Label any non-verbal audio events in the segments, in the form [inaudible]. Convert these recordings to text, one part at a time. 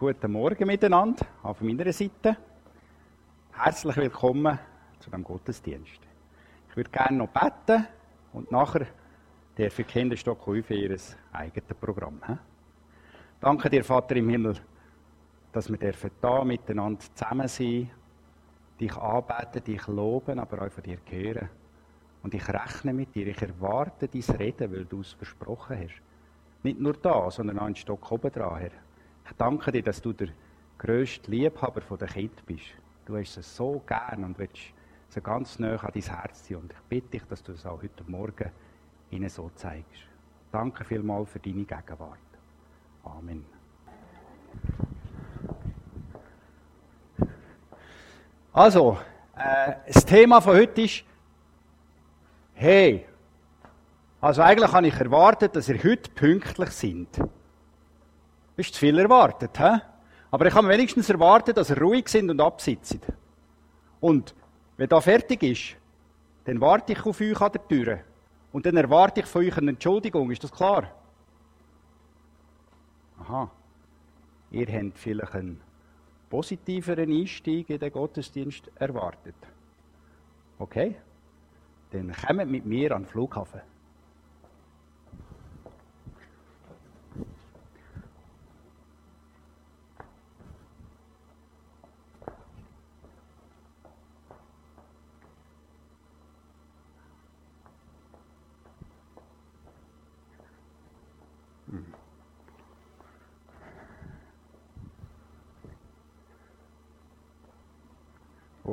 Guten Morgen miteinander, auch von meiner Seite. Herzlich willkommen zu dem Gottesdienst. Ich würde gerne noch beten und nachher dürfen die Kinder für ihr eigenes Programm. He? Danke dir, Vater im Himmel, dass wir dürfen da miteinander zusammen sein, dich anbeten, dich loben, aber auch von dir hören. Und ich rechne mit dir, ich erwarte dein Reden, weil du es versprochen hast. Nicht nur da, sondern auch einen Stock oben dran, Herr. Ich danke dir, dass du der grösste Liebhaber der Kind bist. Du hast es so gern und willst sie ganz nah an dein Herz ziehen. Und ich bitte dich, dass du es auch heute Morgen ihnen so zeigst. Danke vielmals für deine Gegenwart. Amen. Also, äh, das Thema von heute ist, hey, also eigentlich habe ich erwartet, dass ihr heute pünktlich sind. Ist zu viel erwartet, hä? Aber ich habe wenigstens erwartet, dass ihr ruhig sind und absitzen. Und wenn da fertig ist, dann warte ich auf euch an der Tür. Und dann erwarte ich von euch eine Entschuldigung. Ist das klar? Aha. Ihr habt vielleicht einen positiveren Einstieg in den Gottesdienst erwartet. Okay? Dann kommt mit mir an den Flughafen.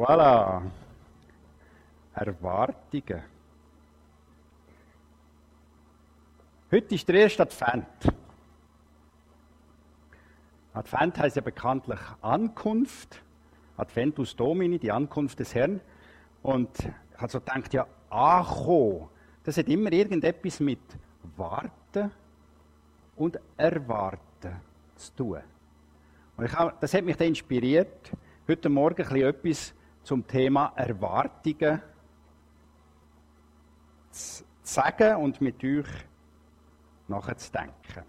Voilà. Erwartungen. Heute ist der erste Advent. Advent heißt ja bekanntlich Ankunft. Adventus Domini, die Ankunft des Herrn. Und ich habe so gedacht, ja, Acho, das hat immer irgendetwas mit Warten und Erwarten zu tun. Und ich habe, das hat mich dann inspiriert, heute Morgen ein bisschen etwas zum Thema Erwartungen zu sagen und mit euch nachzudenken.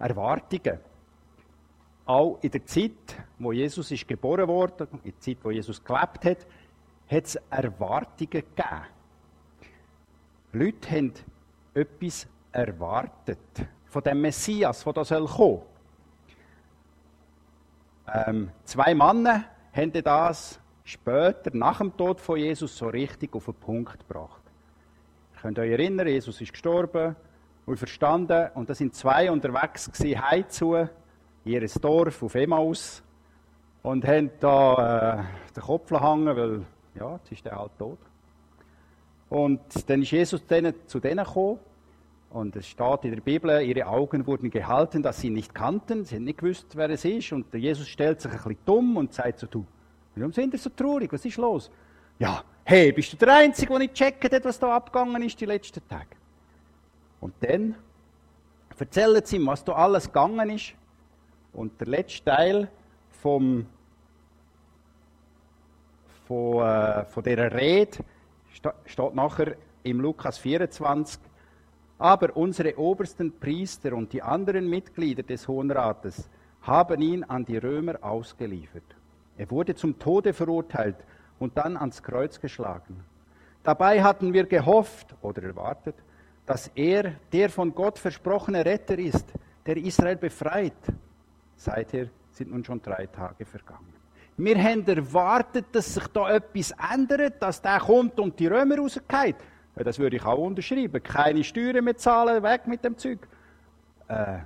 Erwartungen. Auch in der Zeit, wo Jesus ist geboren wurde, in der Zeit, wo Jesus gelebt hat, hat es Erwartungen gegeben. Leute haben etwas erwartet von dem Messias, der da kommen soll. Ähm, zwei Männer haben das später, nach dem Tod von Jesus, so richtig auf den Punkt gebracht. Ihr könnt euch erinnern, Jesus ist gestorben und verstanden, und da sind zwei unterwegs gewesen, heimzu, in ihr Dorf auf Emmaus, und haben da äh, den Kopf gehangen, weil, ja, jetzt ist der halt tot. Und dann ist Jesus denen, zu denen gekommen, und es steht in der Bibel, ihre Augen wurden gehalten, dass sie ihn nicht kannten. Sie haben nicht gewusst, wer es ist. Und Jesus stellt sich ein bisschen dumm und sagt so, du, warum sind ihr so traurig? Was ist los? Ja, hey, bist du der Einzige, der nicht checkt was da abgegangen ist die letzten Tage? Und dann erzählen sie ihm, was da alles gegangen ist. Und der letzte Teil vom, von, äh, von dieser Rede steht nachher im Lukas 24, aber unsere obersten Priester und die anderen Mitglieder des Hohen Rates haben ihn an die Römer ausgeliefert. Er wurde zum Tode verurteilt und dann ans Kreuz geschlagen. Dabei hatten wir gehofft oder erwartet, dass er der von Gott versprochene Retter ist, der Israel befreit. Seither sind nun schon drei Tage vergangen. Wir haben erwartet, dass sich da etwas ändert, dass der kommt und die Römer rausgeht. Ja, das würde ich auch unterschreiben. Keine Steuern mehr zahlen, weg mit dem Zeug. Äh,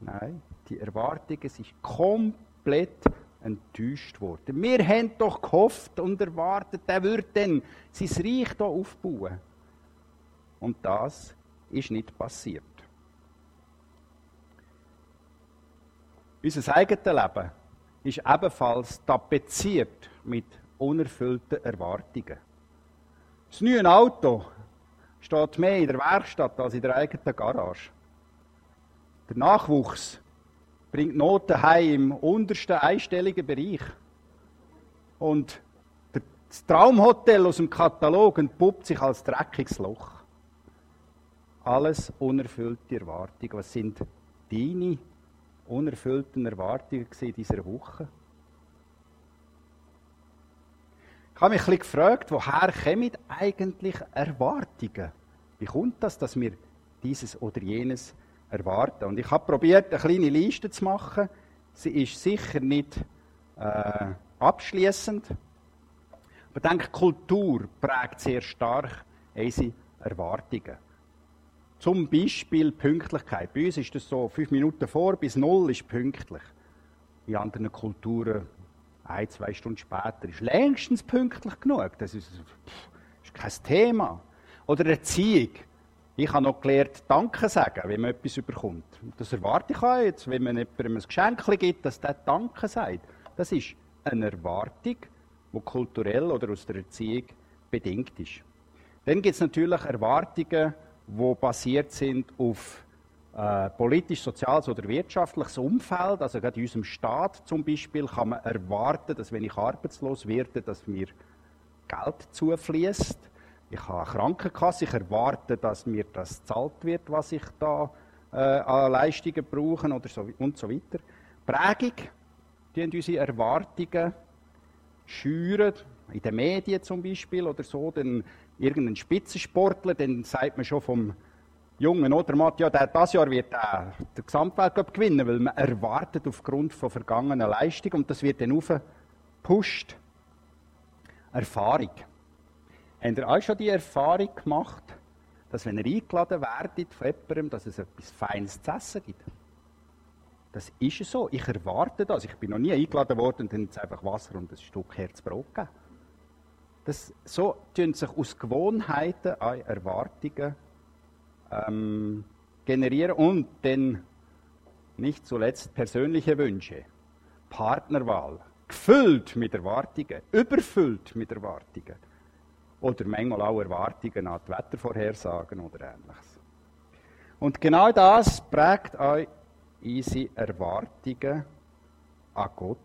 nein, die Erwartungen sind komplett enttäuscht worden. Wir haben doch gehofft und erwartet, er würde dann sein Reich hier aufbauen. Und das ist nicht passiert. Unser eigenes Leben ist ebenfalls tapeziert mit unerfüllten Erwartungen. Das neue Auto steht mehr in der Werkstatt als in der eigenen Garage. Der Nachwuchs bringt Noten heim im untersten einstelligen Bereich. Und das Traumhotel aus dem Katalog entpuppt sich als dreckiges Loch. Alles unerfüllte Erwartungen. Was sind deine unerfüllten Erwartungen in dieser Woche? Ich habe mich ein bisschen gefragt, woher kommen eigentlich Erwartungen? Wie kommt das, dass wir dieses oder jenes erwarten? Und ich habe probiert, eine kleine Liste zu machen. Sie ist sicher nicht äh, abschließend. Aber ich denke, Kultur prägt sehr stark unsere Erwartungen. Zum Beispiel Pünktlichkeit. Bei uns ist das so, fünf Minuten vor bis null ist pünktlich. In anderen Kulturen ein, zwei Stunden später ist längstens pünktlich genug. Das ist, ist kein Thema. Oder Erziehung. Ich habe noch gelernt, Danke sagen, wenn man etwas überkommt. Das erwarte ich auch jetzt, wenn man jemandem ein Geschenk gibt, dass der Danke sagt. Das ist eine Erwartung, die kulturell oder aus der Erziehung bedingt ist. Dann gibt es natürlich Erwartungen, die basiert sind auf äh, politisch, soziales oder wirtschaftliches Umfeld. Also gerade in unserem Staat zum Beispiel kann man erwarten, dass wenn ich arbeitslos werde, dass mir Geld zufließt. Ich habe eine Krankenkasse, ich erwarte, dass mir das zahlt wird, was ich da äh, an Leistungen brauche oder so, und so weiter. Prägung, die unsere Erwartungen schüren, in den Medien zum Beispiel oder so, dann irgendein Spitzensportler, dann sagt man schon vom Jungen oder Matt, ja, der, das Jahr wird er den Gesamtweltcup gewinnen, weil man erwartet aufgrund von vergangenen Leistungen und das wird dann aufgepusht. Erfahrung. Habt ihr auch schon die Erfahrung gemacht, dass wenn ihr eingeladen werdet von jemandem, dass es etwas Feines zu essen gibt? Das ist so. Ich erwarte das. Ich bin noch nie eingeladen worden und dann es einfach Wasser und ein Stück Herzbrot gegeben. So tun sich aus Gewohnheiten an Erwartungen ähm, generieren und dann nicht zuletzt persönliche Wünsche, Partnerwahl, gefüllt mit Erwartungen, überfüllt mit Erwartungen. Oder manchmal auch Erwartungen an die Wettervorhersagen oder ähnliches. Und genau das prägt euch unsere Erwartungen an Gott.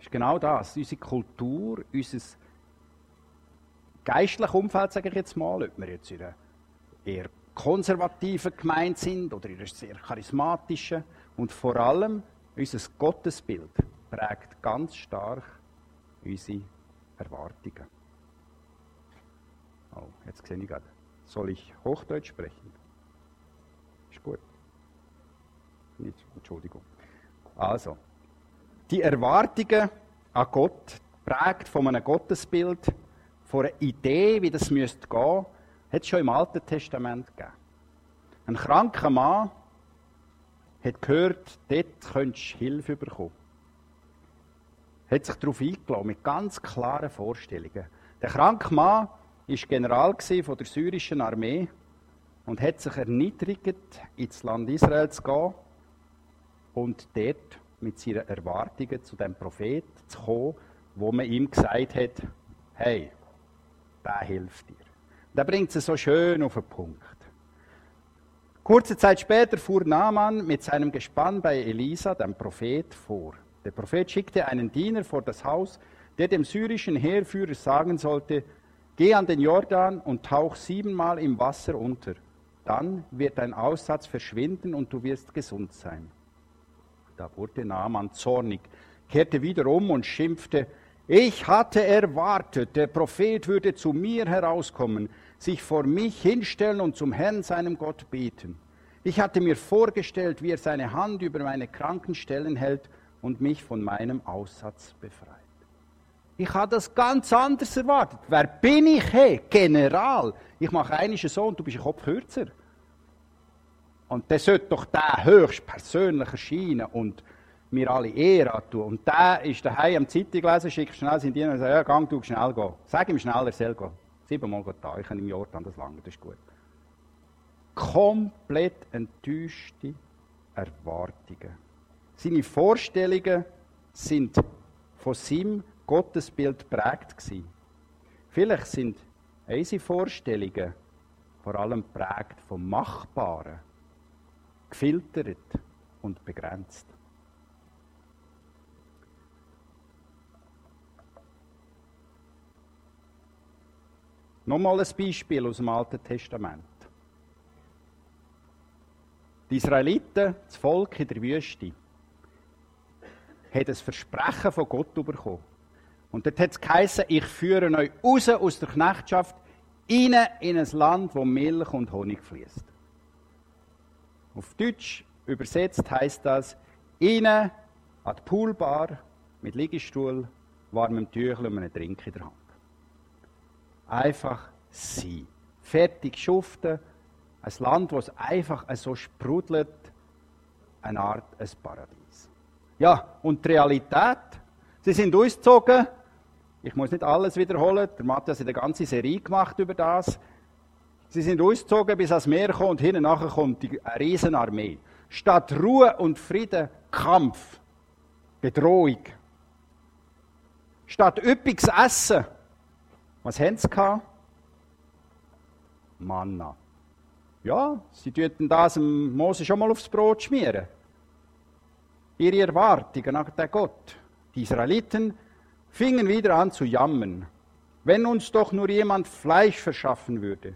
Ist genau das. Unsere Kultur, unser geistliches Umfeld, sage ich jetzt mal, ob wir jetzt in einer eher konservativen Gemeinde sind oder in einer sehr charismatischen und vor allem unser Gottesbild prägt ganz stark unsere Erwartungen. Oh, jetzt sehe ich gerade. Soll ich Hochdeutsch sprechen? Ist gut. Nicht, Entschuldigung. Also, die Erwartungen an Gott, prägt von einem Gottesbild, von einer Idee, wie das müsste gehen, hat es schon im Alten Testament gegeben. Ein kranker Mann hat gehört, dort könntest du Hilfe bekommen. Hat sich darauf eingeladen, mit ganz klaren Vorstellungen. Der kranke Mann war General von der syrischen Armee und hat sich erniedrigt, ins Land Israel zu gehen und dort mit seinen Erwartungen zu dem Prophet zu kommen, wo man ihm gesagt hat, hey, der hilft dir. Der bringt es so schön auf den Punkt. Kurze Zeit später fuhr Naaman mit seinem Gespann bei Elisa, dem Prophet, vor. Der Prophet schickte einen Diener vor das Haus, der dem syrischen Heerführer sagen sollte, geh an den Jordan und tauch siebenmal im Wasser unter. Dann wird dein Aussatz verschwinden und du wirst gesund sein. Da wurde Naaman zornig, kehrte wieder um und schimpfte, ich hatte erwartet, der Prophet würde zu mir herauskommen, sich vor mich hinstellen und zum Herrn, seinem Gott, beten. Ich hatte mir vorgestellt, wie er seine Hand über meine kranken Stellen hält und mich von meinem Aussatz befreit. Ich habe das ganz anders erwartet. Wer bin ich? Hey, General. Ich mache einischen so und du bist ein Kopf kürzer. Und der sollte doch der höchst persönlich erscheinen und mir alle Ehre tun. Und der ist daheim am Zeitung lesen, schickt schnell seinen Diener und sagt, ja, gang du schnell gehen. Sag ihm schnell, er soll gehen. Siebenmal geht da, ich im Jordan das lange, das ist gut. Komplett enttäuschte Erwartungen. Seine Vorstellungen sind von seinem Gottesbild prägt gewesen. Vielleicht sind unsere Vorstellungen vor allem prägt vom Machbaren gefiltert und begrenzt. Nochmal ein Beispiel aus dem Alten Testament. Die Israeliten, das Volk in der Wüste, hat ein Versprechen von Gott bekommen. Und dort hat es geheißen, ich führe euch raus aus der Knechtschaft, rein in ein Land, wo Milch und Honig fließt. Auf Deutsch übersetzt heißt das, rein an die Poolbar mit Liegestuhl, warmem Tüchel und einem Trink in der Hand. Einfach sein. Fertig schuften. Ein Land, es einfach so sprudelt, eine Art ein Paradies. Ja, und die Realität? Sie sind ausgezogen. Ich muss nicht alles wiederholen. Der Matthias hat eine ganze Serie gemacht über das. Sie sind ausgezogen bis ans Meer kommen und hinten nachher kommt die, Riesenarmee. Statt Ruhe und Frieden, Kampf, Bedrohung. Statt üppiges Essen, was haben sie? Manna. Ja, sie töten das dem Mose schon mal aufs Brot schmieren. Ihre Erwartungen nach der Gott. Die Israeliten fingen wieder an zu jammern. Wenn uns doch nur jemand Fleisch verschaffen würde.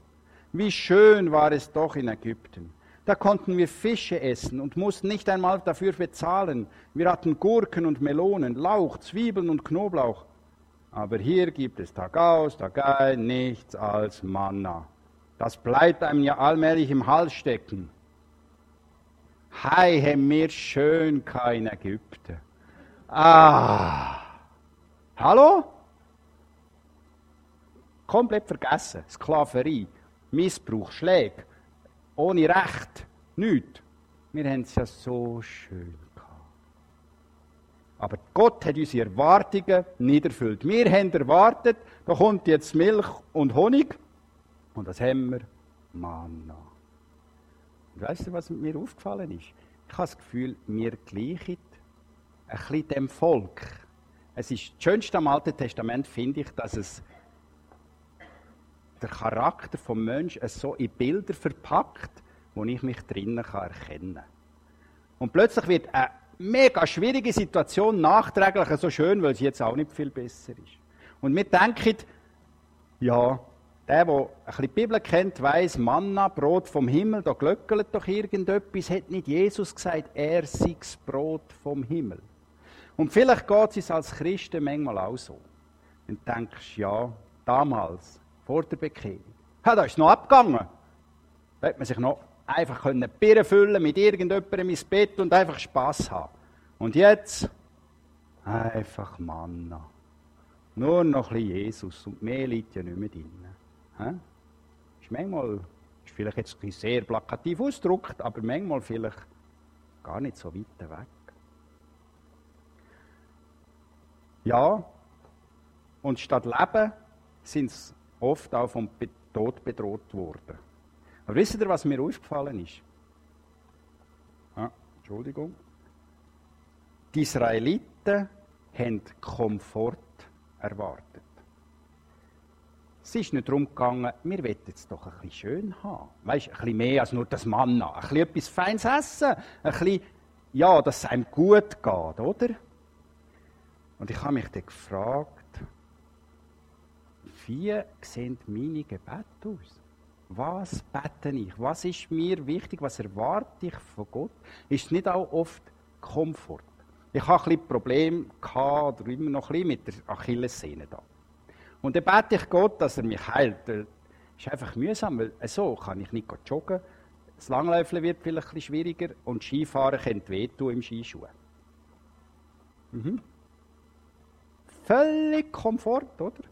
Wie schön war es doch in Ägypten. Da konnten wir Fische essen und mussten nicht einmal dafür bezahlen. Wir hatten Gurken und Melonen, Lauch, Zwiebeln und Knoblauch. Aber hier gibt es Tag aus, Tag ein nichts als Manna. Das bleibt einem ja allmählich im Hals stecken. Hei, haben wir schön kein Ägypten. Ah. Hallo? Komplett vergessen. Sklaverei, Missbrauch, Schläge, ohne Recht, nichts. Wir haben es ja so schön aber Gott hat unsere Erwartungen nicht erfüllt. Wir haben erwartet, da kommt jetzt Milch und Honig. Und das haben wir Manna. Und weißt du, was mir aufgefallen ist? Ich habe das Gefühl, wir gleichen ein bisschen dem Volk. Es ist das Schönste am Alten Testament, finde ich, dass es der Charakter des Menschen so in Bilder verpackt, wo ich mich drinnen erkennen kann. Und plötzlich wird ein mega schwierige Situation nachträglich so schön, weil sie jetzt auch nicht viel besser ist. Und wir denken, ja, der, der ein bisschen die Bibel kennt, weiß, Manna, Brot vom Himmel, da glöckelt doch irgendetwas, hat nicht Jesus gesagt, er sei das Brot vom Himmel. Und vielleicht geht es als Christen manchmal auch so. Und denkst, ja, damals, vor der Bekehrung, ja, da ist noch abgegangen. Da hat man sich noch einfach können Birnen füllen mit irgendjemandem ins Bett und einfach Spaß haben. Und jetzt einfach Manna. Nur noch ein bisschen Jesus und mehr liegt ja nicht mehr drin. Ist manchmal, ist vielleicht jetzt ein sehr plakativ ausgedrückt, aber manchmal vielleicht gar nicht so weit weg. Ja, und statt Leben sind sie oft auch vom Tod bedroht worden. Aber wisst ihr, was mir aufgefallen ist? Ah, Entschuldigung. Die Israeliten haben Komfort erwartet. Es ist nicht darum gegangen, wir wollen es doch ein bisschen schön haben. Weißt, ein bisschen mehr als nur das Manna. Ein bisschen etwas Feines essen. Ein bisschen, ja, dass es einem gut geht, oder? Und ich habe mich dann gefragt, wie sehen meine Gebete aus? Was bete ich? Was ist mir wichtig? Was erwarte ich von Gott? Ist nicht auch oft Komfort? Ich habe ein bisschen Probleme gehabt, oder immer noch ein mit der Achillessehne da. Und dann bete ich Gott, dass er mich heilt. Das ist einfach mühsam, weil so kann ich nicht joggen. Das Langläufeln wird vielleicht ein schwieriger und Skifahren könnte wehtun im Skischuh. Mhm. Völlig Komfort, oder?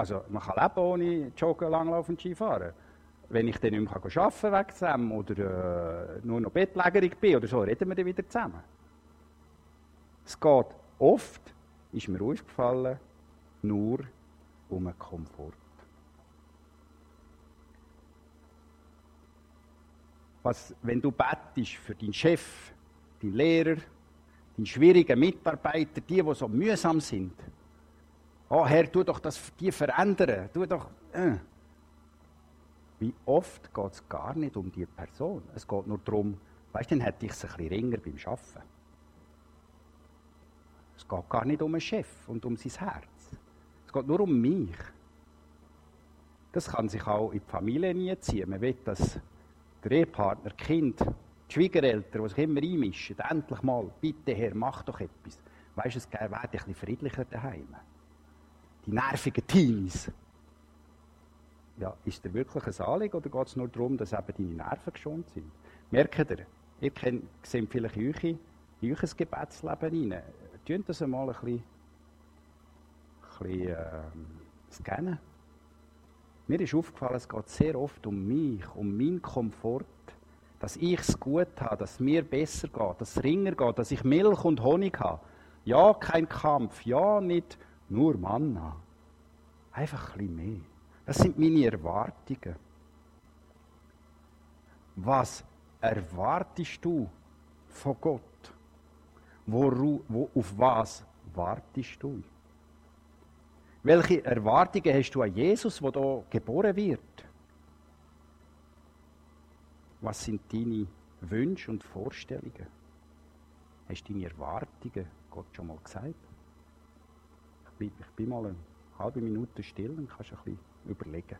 Also man kann leben ohne Joggen, Langlaufen Skifahren. Wenn ich dann nicht mehr arbeiten kann zusammen oder äh, nur noch bettlägerig bin oder so, reden wir dann wieder zusammen. Es geht oft, ist mir aufgefallen, nur um einen Komfort. Was, wenn du bettest für deinen Chef, deinen Lehrer, deinen schwierigen Mitarbeiter, die, die so mühsam sind, Oh Herr, tu doch das die verändern. Tu doch. Äh. Wie oft geht es gar nicht um die Person. Es geht nur darum, weißt du, dann hätte ich es ein bisschen ringer beim Arbeiten. Es geht gar nicht um einen Chef und um sein Herz. Es geht nur um mich. Das kann sich auch in die Familie nie ziehen. Man will, dass der Ehepartner, Kind, die Schwiegereltern, die sich immer einmischen, endlich mal, bitte Herr, mach doch etwas. Weißt du, es wäre ein bisschen friedlicher daheim. Die nervigen Teenies. Ja, ist dir wirklich ein Anliegen oder geht es nur darum, dass eben deine Nerven geschont sind? Merkt ihr, ihr kennt, seht vielleicht in euch, euch Gebetsleben rein. Tun das einmal ein bisschen, ein bisschen äh, scannen. Mir ist aufgefallen, es geht sehr oft um mich, um meinen Komfort, dass ich es gut habe, dass es mir besser geht, dass es ringer geht, dass ich Milch und Honig habe. Ja, kein Kampf, ja, nicht nur Manna. Einfach ein bisschen mehr. Das sind meine Erwartungen. Was erwartest du von Gott? Wo, wo, auf was wartest du? Welche Erwartungen hast du an Jesus, der hier geboren wird? Was sind deine Wünsche und Vorstellungen? Hast du deine Erwartungen Gott schon mal gesagt? Bin, ich bin mal eine halbe Minute still und kannst ein bisschen überlegen.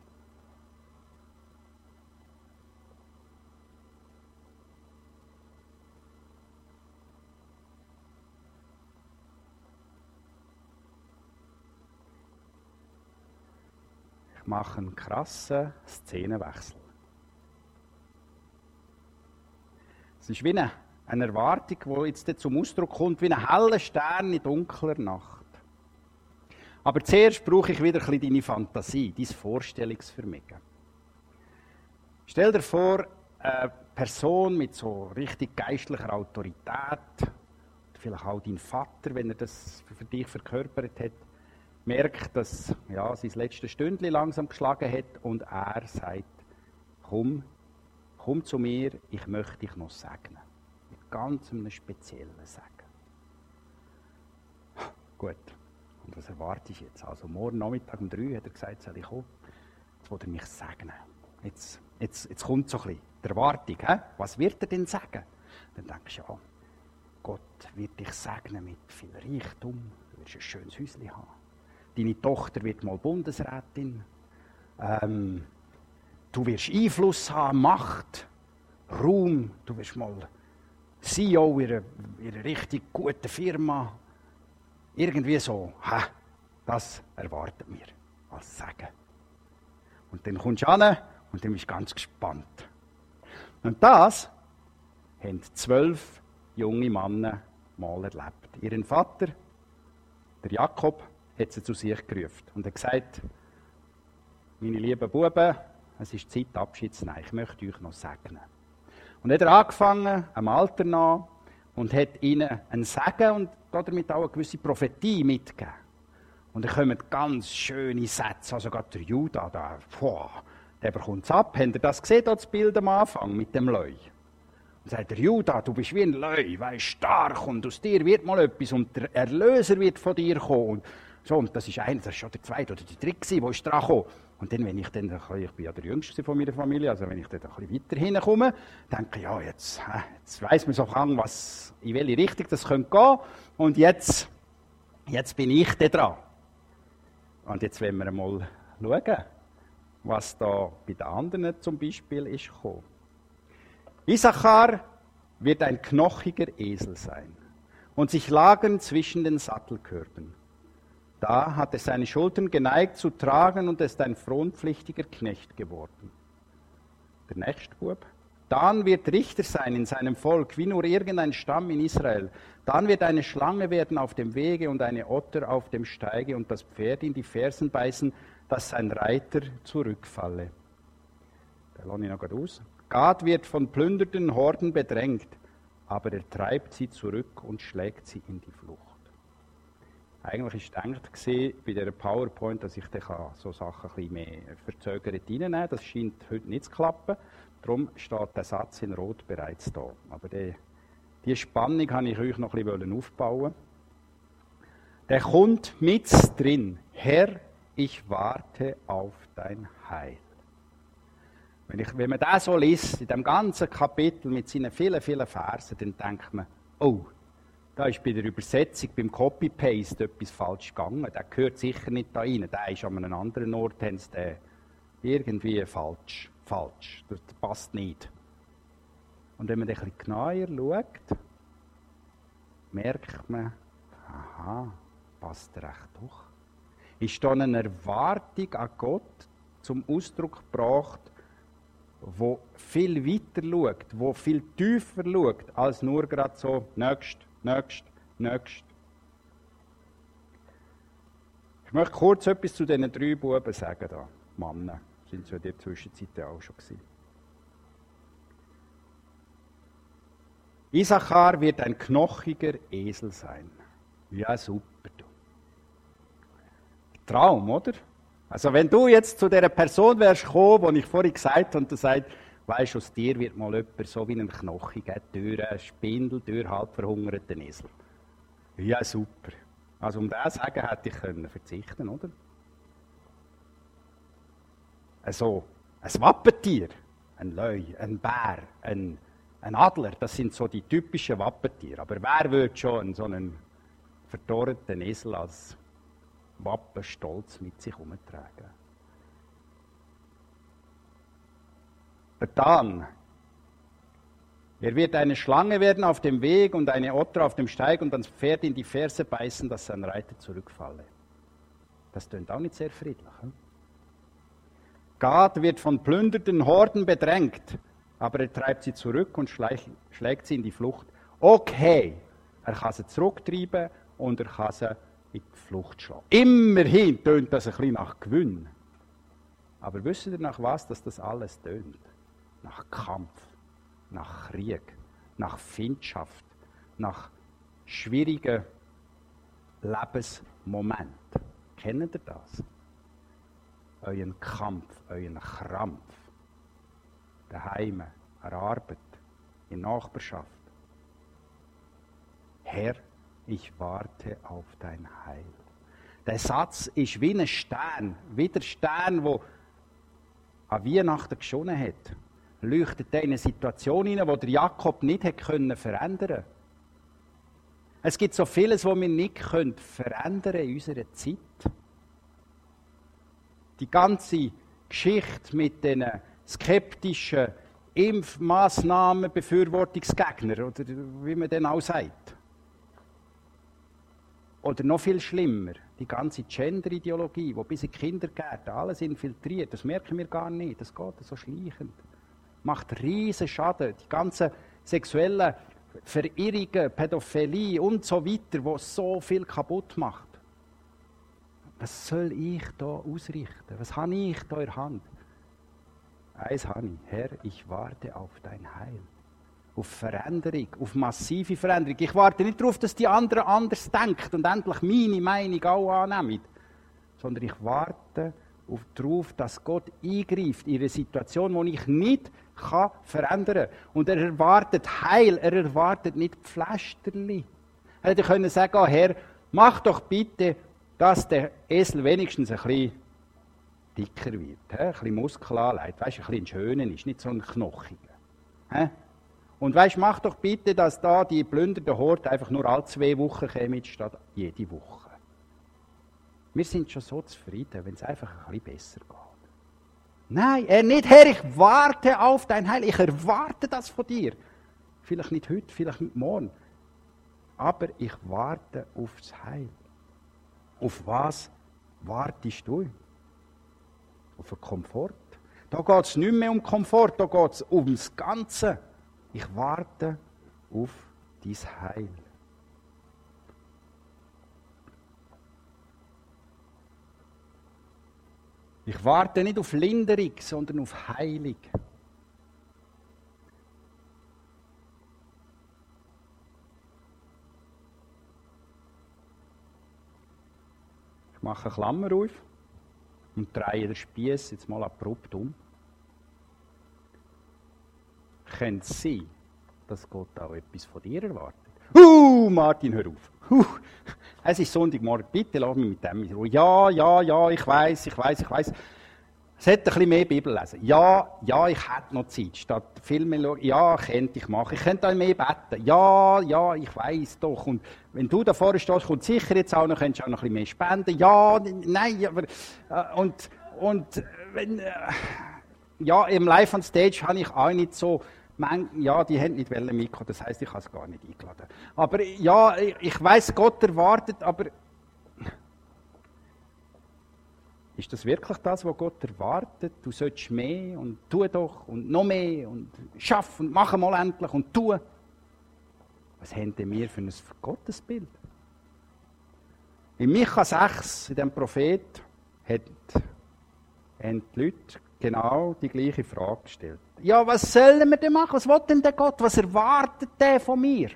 Ich mache einen krassen Szenenwechsel. Es ist wie eine, eine Erwartung, die jetzt zum Ausdruck kommt, wie ein heller Stern in dunkler Nacht. Aber zuerst brauche ich wieder ein deine Fantasie, dein Vorstellungsvermögen. Stell dir vor, eine Person mit so richtig geistlicher Autorität, vielleicht auch dein Vater, wenn er das für dich verkörpert hat, merkt, dass ja, sein letztes Stündchen langsam geschlagen hat und er sagt, komm, komm zu mir, ich möchte dich noch segnen. Mit ganz einem speziellen Segen. Gut, und was erwarte ich jetzt? Also morgen Nachmittag um drei hat er gesagt, soll ich kommen. Jetzt will er mich segnen. Jetzt, jetzt, jetzt kommt so ein bisschen die Erwartung. He? Was wird er denn sagen? Dann denkst du, ja, Gott wird dich segnen mit viel Reichtum. Du wirst ein schönes Häuschen haben. Deine Tochter wird mal Bundesrätin. Ähm, du wirst Einfluss haben, Macht, Ruhm. Du wirst mal CEO in einer, in einer richtig guten Firma. Irgendwie so, ha, das erwartet mir als Sagen. Und dann kommst du an und dann bist du ganz gespannt. Und das haben zwölf junge Männer mal erlebt. Ihren Vater, der Jakob, hat sie zu sich gerufen und hat gesagt, meine lieben Buben, es ist Zeit, Abschied zu nehmen. Ich möchte euch noch segnen. Und hat er angefangen, am Alter nach, und hat ihnen ein Segen und damit auch eine gewisse Prophetie mitgegeben. Und dann kommen ganz schöne Sätze. Also gerade der Judah, da, boah, der bekommt es ab. Habt ihr das gesehen, das Bild am Anfang mit dem Leu? Und sagt der Judah, du bist wie ein Leu, weißt stark und aus dir wird mal etwas und der Erlöser wird von dir kommen. So, und das ist einer, das ist schon der zweite oder der dritte, wo ist dran gekommen. Und dann, wenn ich dann, ich bin ja der Jüngste von meiner Familie, also wenn ich dann ein bisschen weiter hinkomme, denke ich, ja, jetzt, jetzt weiss man so lang, was, in welche Richtung das könnte gehen. Und jetzt, jetzt bin ich da dran. Und jetzt wollen wir mal schauen, was da bei den anderen zum Beispiel ist gekommen. Issachar wird ein knochiger Esel sein und sich lagern zwischen den Sattelkörben. Da hat er seine Schultern geneigt zu tragen und ist ein fronpflichtiger Knecht geworden. Der nächste Bub. Dann wird Richter sein in seinem Volk, wie nur irgendein Stamm in Israel. Dann wird eine Schlange werden auf dem Wege und eine Otter auf dem Steige und das Pferd in die Fersen beißen, dass sein Reiter zurückfalle. Da lasse ich noch aus. Gad wird von plünderten Horden bedrängt, aber er treibt sie zurück und schlägt sie in die Flucht. Eigentlich war gedacht bei dieser PowerPoint, dass ich dann so Sachen ein bisschen mehr verzögert reinnehmen kann. Das scheint heute nicht zu klappen. Darum steht der Satz in Rot bereits da. Aber die, die Spannung habe ich euch noch ein bisschen aufbauen. Der kommt mit drin. Herr, ich warte auf dein Heil. Wenn, ich, wenn man das so liest, in dem ganzen Kapitel mit seinen vielen, vielen Versen, dann denkt man, oh, da ist bei der Übersetzung, beim Copy-Paste etwas falsch gegangen. Der gehört sicher nicht da rein. Der ist an einem anderen Ort, haben sie irgendwie falsch. Falsch. Das passt nicht. Und wenn man ein bisschen genauer schaut, merkt man, aha, passt recht doch. Ist da eine Erwartung an Gott zum Ausdruck gebracht, wo viel weiter schaut, wo viel tiefer schaut, als nur gerade so, nächst, nächst, nächst. Ich möchte kurz etwas zu diesen drei Buben sagen, da. Männer, sind sie in der Zwischenzeit auch schon gewesen. Isachar wird ein knochiger Esel sein. Ja, super. Du. Traum, oder? Also wenn du jetzt zu der Person wärst gekommen, die ich vorhin gesagt habe, und du sagst, weisst aus dir wird mal jemand so wie ein knochiger, Tür, Spindel, Tür, halb verhungerter Esel. Ja, super. Also um das sagen, hätte ich können verzichten, oder? Also, ein Wappentier, ein Leu, ein Bär, ein ein Adler, das sind so die typischen Wappentiere. Aber wer würde schon so einen verdorrten Esel als Wappen stolz mit sich umtragen? Dan. Er wird eine Schlange werden auf dem Weg und eine Otter auf dem Steig und das Pferd in die Ferse beißen, dass sein Reiter zurückfalle. Das tönt auch nicht sehr friedlich. Hm? Gad wird von plündernden Horden bedrängt aber er treibt sie zurück und schlägt sie in die Flucht. Okay, er kann sie zurücktreiben und er kann sie in die Flucht schlagen. Immerhin tönt das ein bisschen nach Gewinn. Aber wisst ihr nach was, dass das alles tönt? Nach Kampf, nach Krieg, nach Findschaft, nach schwierigen Lebensmomenten. Kennt ihr das? Euren Kampf, euren Krampf daheim, an der Arbeit, in der Nachbarschaft. Herr, ich warte auf dein Heil. Der Satz ist wie ein Stern, wie der Stern, der an Weihnachten geschonnen hat. Leuchtet in eine Situation hinein, die Jakob nicht hätte können Es gibt so vieles, was wir nicht können verändern in unserer Zeit. Die ganze Geschichte mit den skeptischen Impfmaßnahmen, Befürwortungsgegner oder wie man denn auch sagt. Oder noch viel schlimmer, die ganze Gender-Ideologie, die bis in die Kindergärten alles infiltriert, das merken wir gar nicht, das geht so schleichend. Macht riesen Schaden, die ganzen sexuellen Verirrungen, Pädophilie und so weiter, wo so viel kaputt macht. Was soll ich da ausrichten? Was habe ich da in der Hand? Eins habe ich. Herr, ich warte auf dein Heil. Auf Veränderung, auf massive Veränderung. Ich warte nicht darauf, dass die anderen anders denken und endlich meine Meinung auch annehmen. Sondern ich warte darauf, dass Gott eingreift in eine Situation, die ich nicht kann verändern kann. Und er erwartet Heil, er erwartet nicht Pflasterli. Er hätte können sagen, oh Herr, mach doch bitte, dass der Esel wenigstens ein bisschen dicker wird, ein bisschen Muskel anlegt, weißt, ein bisschen schöner ist, nicht so ein knochiger. Und weißt, mach doch bitte, dass da die plünderte Horde einfach nur alle zwei Wochen kommt, statt jede Woche. Wir sind schon so zufrieden, wenn es einfach ein bisschen besser geht. Nein, er nicht, Herr, ich warte auf dein Heil, ich erwarte das von dir. Vielleicht nicht heute, vielleicht nicht morgen. Aber ich warte aufs Heil. Auf was wartest du? auf den Komfort. Da geht es nicht mehr um Komfort, da geht es ums Ganze. Ich warte auf dein Heil. Ich warte nicht auf Linderung, sondern auf Heilung. Ich mache eine Klammer auf und drehe den Spieß jetzt mal abrupt um. Könnte es sein, dass Gott auch etwas von dir erwartet? Uh, Martin, hör auf. Uh, es ist Sonntagmorgen, bitte lass mich mit dem in Ruhe. Ja, ja, ja, ich weiß, ich weiß, ich weiß. Es hätte ein bisschen mehr Bibel lesen. Ja, ja, ich hätte noch Zeit. Statt Filme schauen, ja, könnte ich machen. Ich könnte auch mehr beten. Ja, ja, ich weiß doch. Und wenn du da vorne stehst, kommt sicher jetzt auch noch, könntest auch noch ein bisschen mehr spenden. Ja, nein, aber, äh, und, und, wenn, äh, ja, im Live on Stage habe ich auch nicht so ja, die haben nicht mitkommen, das heißt, ich habe es gar nicht eingeladen. Aber ja, ich weiß, Gott erwartet, aber ist das wirklich das, was Gott erwartet? Du sollst mehr und tu doch und noch mehr und schaff und mach mal endlich und tu. Was haben denn wir für ein Gottesbild? In Micha 6, in dem Prophet, haben die Leute genau die gleiche Frage gestellt. Ja, was sollen wir denn machen? Was will denn der Gott? Was erwartet der von mir?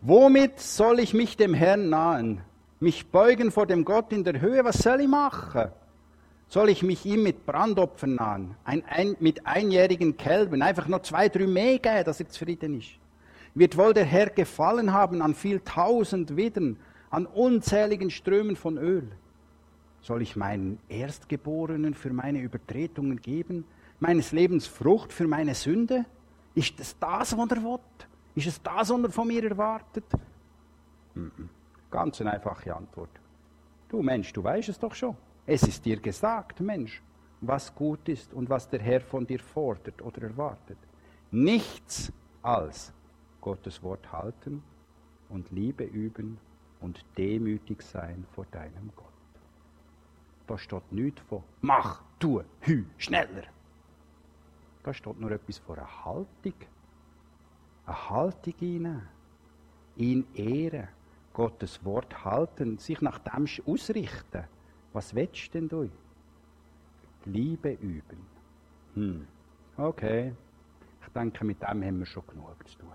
Womit soll ich mich dem Herrn nahen? Mich beugen vor dem Gott in der Höhe? Was soll ich machen? Soll ich mich ihm mit Brandopfern nahen? Ein, ein, mit einjährigen Kälbern? Einfach nur zwei, drei mehr geben, dass er zufrieden ist? Wird wohl der Herr gefallen haben an viel tausend Widern, an unzähligen Strömen von Öl? Soll ich meinen Erstgeborenen für meine Übertretungen geben? Meines Lebens Frucht für meine Sünde? Ist es das, was er will? Ist es das, was er von mir erwartet? Ganz eine einfache Antwort. Du Mensch, du weißt es doch schon. Es ist dir gesagt, Mensch, was gut ist und was der Herr von dir fordert oder erwartet. Nichts als Gottes Wort halten und Liebe üben und demütig sein vor deinem Gott. Da steht nichts von mach, tu, hü, schneller. Da steht nur etwas von einer Haltung. Eine Haltung hinein. Ihn ehren. Gottes Wort halten. Sich nach dem ausrichten. Was willst denn du? Liebe üben. Hm. Okay. Ich denke, mit dem haben wir schon genug zu tun.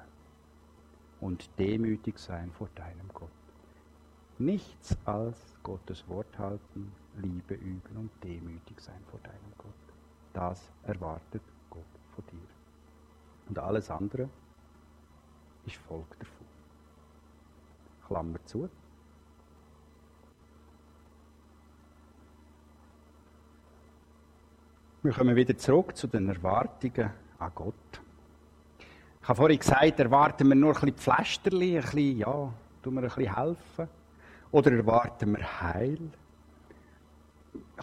Und demütig sein vor deinem Gott. Nichts als Gottes Wort halten, Liebe üben und demütig sein vor deinem Gott. Das erwartet Gott von dir. Und alles andere ist Folge davon. Klammer zu. Wir kommen wieder zurück zu den Erwartungen an Gott. Ich habe vorhin gesagt, erwarten wir nur ein bisschen Pflasterli, ein bisschen, ja, tun wir ein bisschen helfen. Oder erwarten wir Heil?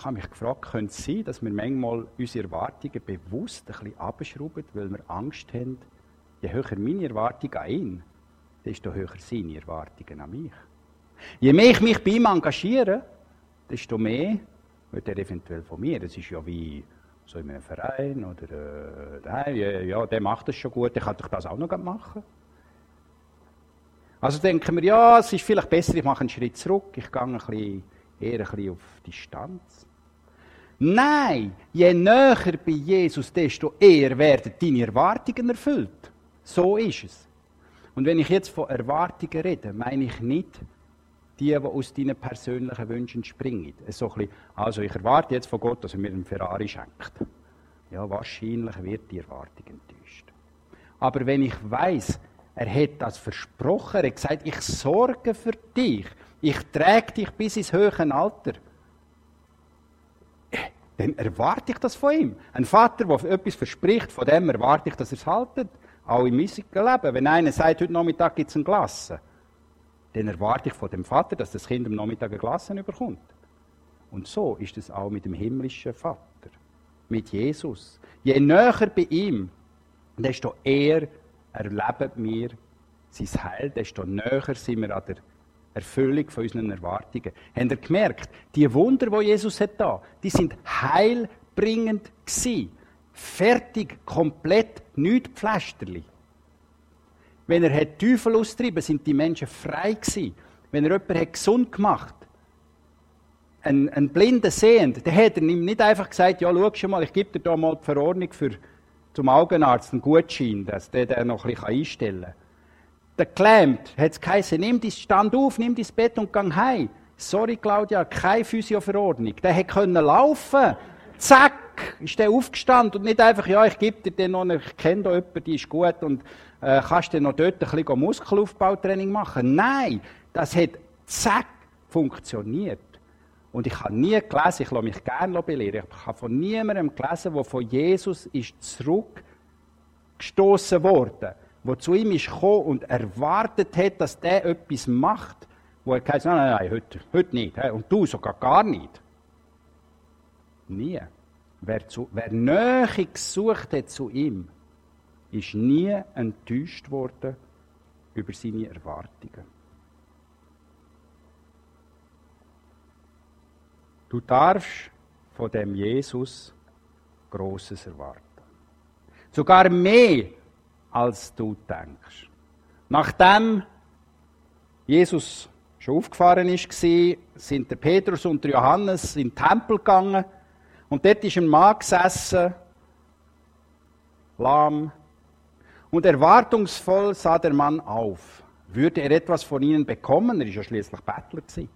Ich habe mich gefragt, könnte es sein, dass wir manchmal unsere Erwartungen bewusst ein bisschen abschrauben, weil wir Angst haben, je höher meine Erwartungen an ihn, desto höher seine Erwartungen an mich. Je mehr ich mich bei ihm engagiere, desto mehr wird er eventuell von mir. Das ist ja wie so in einem Verein oder äh, ja, der macht das schon gut, der kann doch das auch noch machen. Also denken wir, ja, es ist vielleicht besser, ich mache einen Schritt zurück, ich gehe ein bisschen eher ein bisschen auf Distanz. Nein, je näher bei Jesus, desto eher werden deine Erwartungen erfüllt. So ist es. Und wenn ich jetzt von Erwartungen rede, meine ich nicht die, die aus deinen persönlichen Wünschen springen. So bisschen, also ich erwarte jetzt von Gott, dass er mir einen Ferrari schenkt. Ja, wahrscheinlich wird die Erwartung enttäuscht. Aber wenn ich weiß, er hat das versprochen, er hat gesagt, ich sorge für dich, ich trage dich bis ins höhere Alter. Dann erwarte ich das von ihm. Ein Vater, der etwas verspricht, von dem erwarte ich, dass er es haltet. Auch im müßigen Leben. Wenn einer sagt, heute Nachmittag gibt es ein Glas, dann erwarte ich von dem Vater, dass das Kind am Nachmittag ein Glas bekommt. Und so ist es auch mit dem himmlischen Vater, mit Jesus. Je näher bei ihm, desto eher erleben wir sein Heil, desto näher sind wir an der Erfüllung von unseren Erwartungen. Habt ihr gemerkt, die Wunder, die Jesus hat da, die sind heilbringend gewesen. Fertig, komplett, nichts Pflasterli. Wenn er hat Teufel austrieben, sind die Menschen frei gewesen. Wenn er jemanden gesund gemacht, ein, ein blinder Sehend, dann hat er ihm nicht einfach gesagt, ja, schau schon mal, ich gebe dir da mal die Verordnung für, zum Augenarzt, einen Gutschein, dass der den noch ein bisschen einstellen kann der gelähmt, hat es geheißen, nimm dein Stand auf, nimm dein Bett und geh heim. Sorry, Claudia, keine Physioverordnung. Der können laufen. Zack, ist der aufgestanden und nicht einfach, ja, ich gebe dir den noch, ich kenne da jemanden, die ist gut und äh, kannst du noch dort ein bisschen Muskelaufbautraining machen. Nein, das hat zack funktioniert. Und ich habe nie gelesen, ich lasse mich gerne belehren, ich habe von niemandem gelesen, der von Jesus ist zurückgestoßen worden der zu ihm ist gekommen und erwartet hat, dass der etwas macht, wo er gesagt hat, nein, nein, nein, heute, heute nicht. Und du sogar gar nicht. Nie. wer, zu, wer Nähe gesucht hat zu ihm, ist nie enttäuscht worden über seine Erwartungen. Du darfst von dem Jesus Großes erwarten. Sogar mehr, als du denkst. Nachdem Jesus schon aufgefahren ist, sind der Petrus und der Johannes in den Tempel gegangen und dort ist ein Mann gesessen, lahm, und erwartungsvoll sah der Mann auf. Würde er etwas von ihnen bekommen? Er ist ja schließlich Bettler gewesen.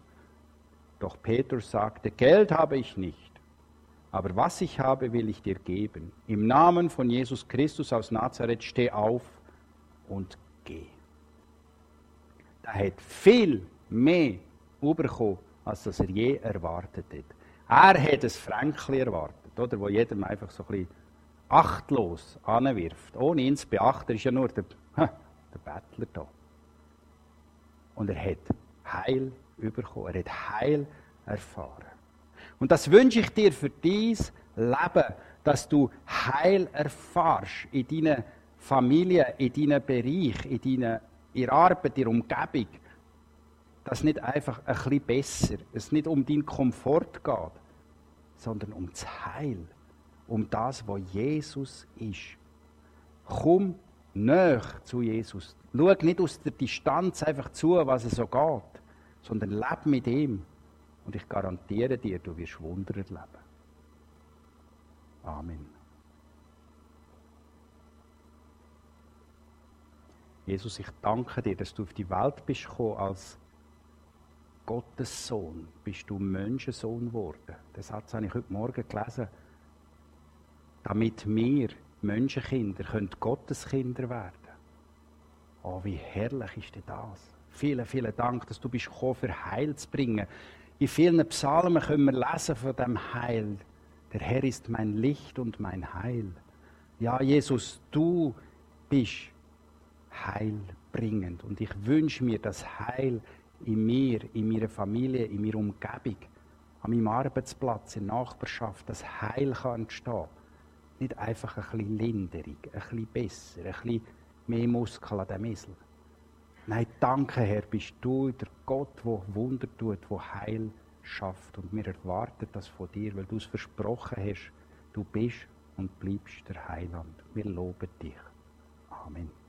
Doch Petrus sagte, Geld habe ich nicht, aber was ich habe, will ich dir geben. Im Namen von Jesus Christus aus Nazareth steh auf und geh. Er hat viel mehr bekommen, als das er je erwartet hat. Er hat ein Fränkli erwartet, oder, wo jedem einfach so ein bisschen achtlos anwirft, ohne ihn zu beachten, ist ja nur der, [laughs] der Bettler da. Und er hat Heil bekommen, er hat Heil erfahren. Und das wünsche ich dir für dein Leben, dass du Heil erfahrst in deiner Familie, in deinem Bereich, in deiner in Arbeit, in der Umgebung. Dass nicht einfach ein bisschen besser, es nicht um deinen Komfort geht, sondern um das Heil um das, was Jesus ist. Komm näher zu Jesus. Schau nicht aus der Distanz einfach zu, was es so geht, sondern leb mit ihm. Und ich garantiere dir, du wirst Wunder erleben. Amen. Jesus, ich danke dir, dass du auf die Welt bist gekommen als Gottes Sohn. Bist du Menschensohn geworden. Das Satz habe ich heute Morgen gelesen damit wir Menschenkinder können Gotteskinder werden. Oh, wie herrlich ist denn das? Vielen, vielen Dank, dass du bist gekommen, für Heil zu bringen. In vielen Psalmen können wir lesen von dem Heil. Der Herr ist mein Licht und mein Heil. Ja, Jesus, du bist heilbringend. Und ich wünsche mir das Heil in mir, in meiner Familie, in meiner Umgebung, an meinem Arbeitsplatz, in der Nachbarschaft, das Heil kann entstehen nicht einfach ein bisschen Linderung, ein bisschen besser, ein bisschen mehr Muskel an dem Esel. Nein, danke Herr, bist du der Gott, der Wunder tut, der Heil schafft. Und wir erwarten das von dir, weil du es versprochen hast, du bist und bleibst der Heiland. Wir loben dich. Amen.